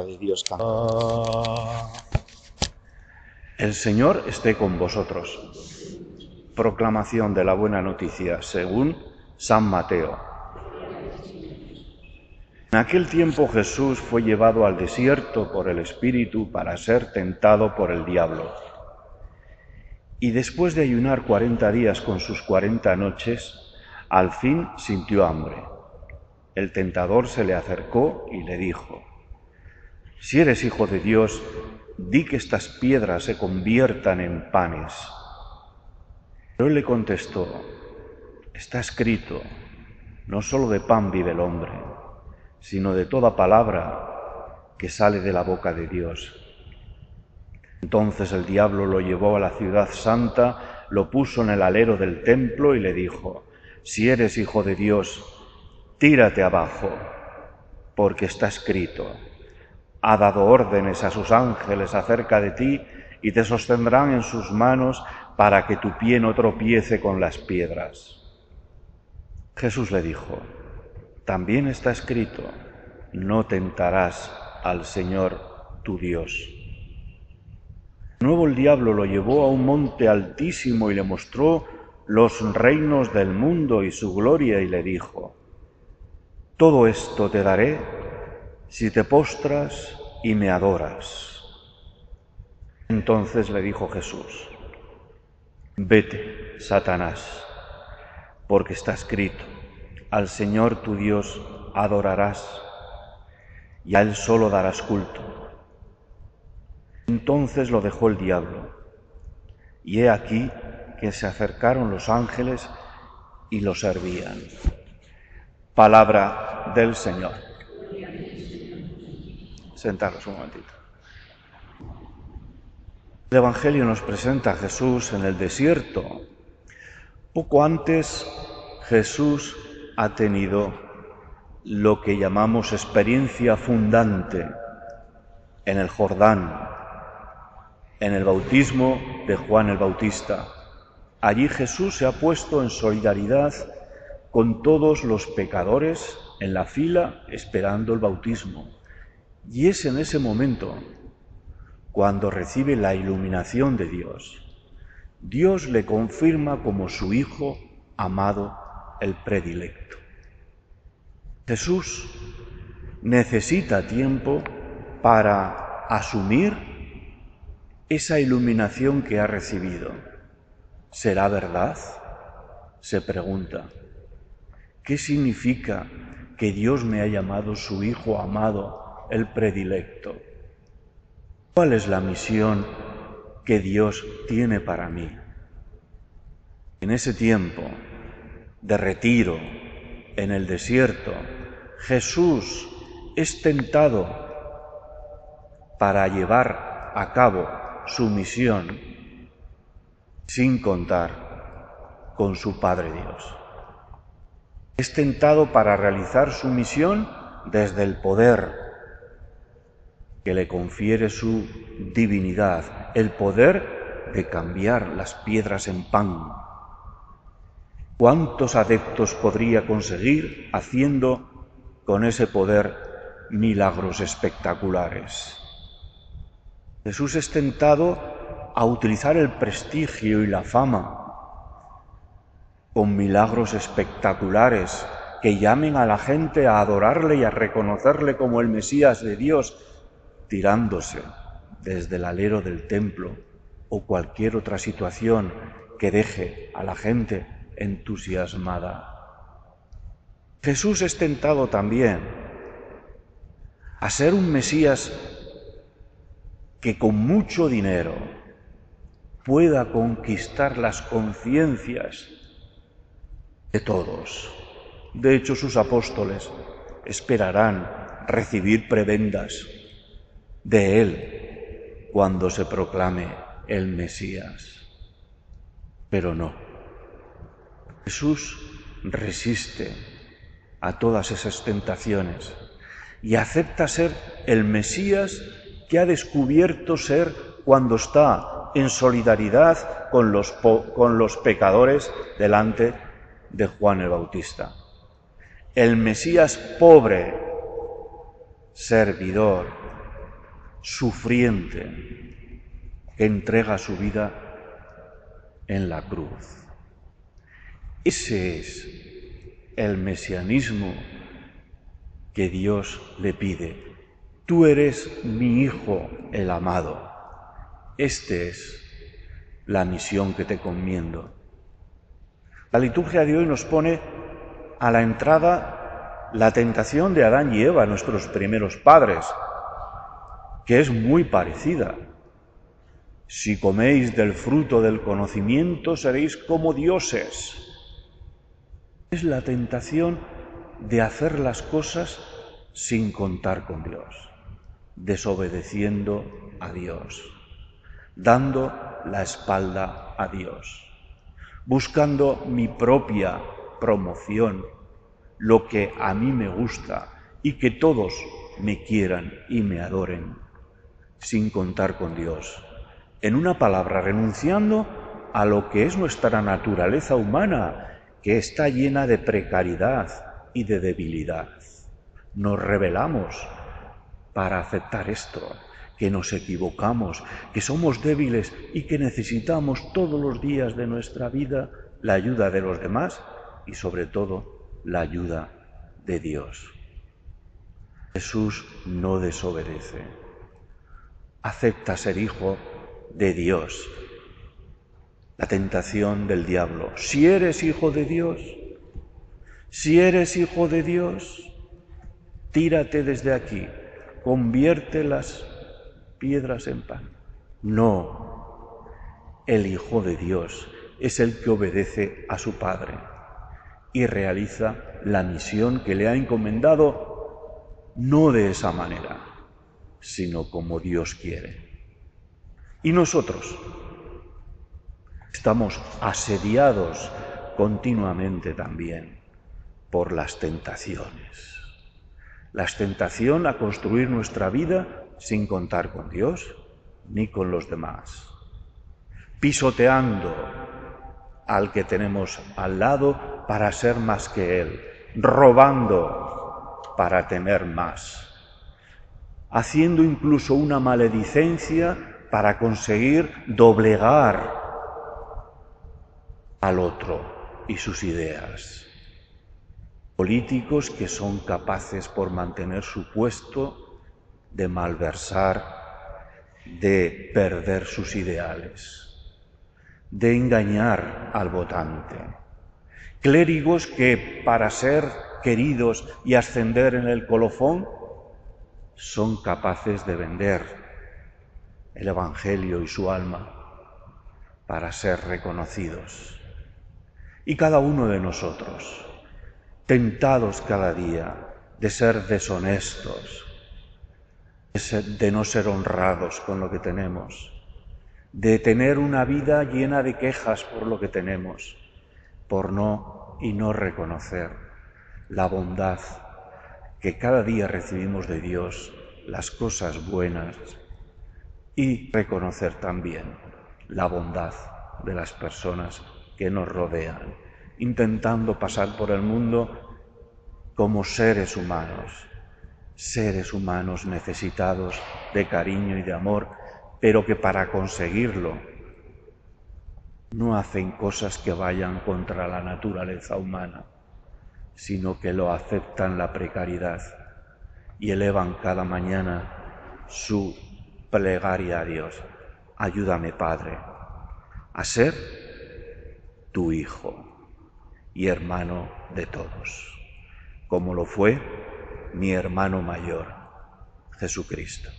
de Dios. El Señor esté con vosotros. Proclamación de la buena noticia según San Mateo. En aquel tiempo Jesús fue llevado al desierto por el Espíritu para ser tentado por el diablo. Y después de ayunar cuarenta días con sus cuarenta noches, al fin sintió hambre. El tentador se le acercó y le dijo, Si eres hijo de Dios, di que estas piedras se conviertan en panes. Pero él le contestó, Está escrito, no solo de pan vive el hombre, sino de toda palabra que sale de la boca de Dios. Entonces el diablo lo llevó a la ciudad santa, lo puso en el alero del templo y le dijo, Si eres hijo de Dios, tírate abajo, porque está escrito, ha dado órdenes a sus ángeles acerca de ti y te sostendrán en sus manos para que tu pie no tropiece con las piedras. Jesús le dijo, también está escrito, no tentarás al Señor tu Dios. De nuevo el diablo lo llevó a un monte altísimo y le mostró los reinos del mundo y su gloria y le dijo, todo esto te daré si te postras y me adoras. Entonces le dijo Jesús, vete, Satanás, porque está escrito, al Señor tu Dios adorarás y a Él solo darás culto. Entonces lo dejó el diablo, y he aquí que se acercaron los ángeles y lo servían. Palabra del Señor. Sentaros un momentito. El Evangelio nos presenta a Jesús en el desierto. Poco antes Jesús ha tenido lo que llamamos experiencia fundante en el Jordán, en el bautismo de Juan el Bautista. Allí Jesús se ha puesto en solidaridad con todos los pecadores en la fila esperando el bautismo. Y es en ese momento cuando recibe la iluminación de Dios. Dios le confirma como su Hijo amado, el predilecto. Jesús necesita tiempo para asumir esa iluminación que ha recibido. ¿Será verdad? Se pregunta. ¿Qué significa que Dios me ha llamado su Hijo amado, el predilecto. ¿Cuál es la misión que Dios tiene para mí? En ese tiempo de retiro en el desierto, Jesús es tentado para llevar a cabo su misión sin contar con su Padre Dios es tentado para realizar su misión desde el poder que le confiere su divinidad, el poder de cambiar las piedras en pan. ¿Cuántos adeptos podría conseguir haciendo con ese poder milagros espectaculares? Jesús es tentado a utilizar el prestigio y la fama con milagros espectaculares que llamen a la gente a adorarle y a reconocerle como el Mesías de Dios, tirándose desde el alero del templo o cualquier otra situación que deje a la gente entusiasmada. Jesús es tentado también a ser un Mesías que con mucho dinero pueda conquistar las conciencias de todos. De hecho, sus apóstoles esperarán recibir prebendas de Él cuando se proclame el Mesías. Pero no. Jesús resiste a todas esas tentaciones y acepta ser el Mesías que ha descubierto ser cuando está en solidaridad con los, con los pecadores delante de Juan el Bautista. El Mesías pobre, servidor, sufriente, que entrega su vida en la cruz. Ese es el mesianismo que Dios le pide. Tú eres mi Hijo el amado. Esta es la misión que te conmiendo. La liturgia de hoy nos pone a la entrada la tentación de Adán y Eva, nuestros primeros padres, que es muy parecida. Si coméis del fruto del conocimiento seréis como dioses. Es la tentación de hacer las cosas sin contar con Dios, desobedeciendo a Dios, dando la espalda a Dios, buscando mi propia promoción, lo que a mí me gusta y que todos me quieran y me adoren, sin contar con Dios. En una palabra, renunciando a lo que es nuestra naturaleza humana, que está llena de precariedad y de debilidad. Nos rebelamos para aceptar esto, que nos equivocamos, que somos débiles y que necesitamos todos los días de nuestra vida la ayuda de los demás y sobre todo la ayuda de Dios. Jesús no desobedece, acepta ser hijo de Dios. La tentación del diablo. Si eres hijo de Dios, si eres hijo de Dios, tírate desde aquí, convierte las piedras en pan. No, el Hijo de Dios es el que obedece a su Padre y realiza la misión que le ha encomendado no de esa manera, sino como Dios quiere. Y nosotros estamos asediados continuamente también por las tentaciones. La tentación a construir nuestra vida sin contar con Dios ni con los demás, pisoteando al que tenemos al lado para ser más que Él, robando para tener más, haciendo incluso una maledicencia para conseguir doblegar al otro y sus ideas. Políticos que son capaces por mantener su puesto de malversar, de perder sus ideales de engañar al votante. Clérigos que para ser queridos y ascender en el colofón son capaces de vender el Evangelio y su alma para ser reconocidos. Y cada uno de nosotros, tentados cada día de ser deshonestos, de no ser honrados con lo que tenemos, de tener una vida llena de quejas por lo que tenemos, por no y no reconocer la bondad que cada día recibimos de Dios, las cosas buenas y reconocer también la bondad de las personas que nos rodean, intentando pasar por el mundo como seres humanos, seres humanos necesitados de cariño y de amor pero que para conseguirlo no hacen cosas que vayan contra la naturaleza humana, sino que lo aceptan la precariedad y elevan cada mañana su plegaria a Dios. Ayúdame, Padre, a ser tu Hijo y hermano de todos, como lo fue mi hermano mayor, Jesucristo.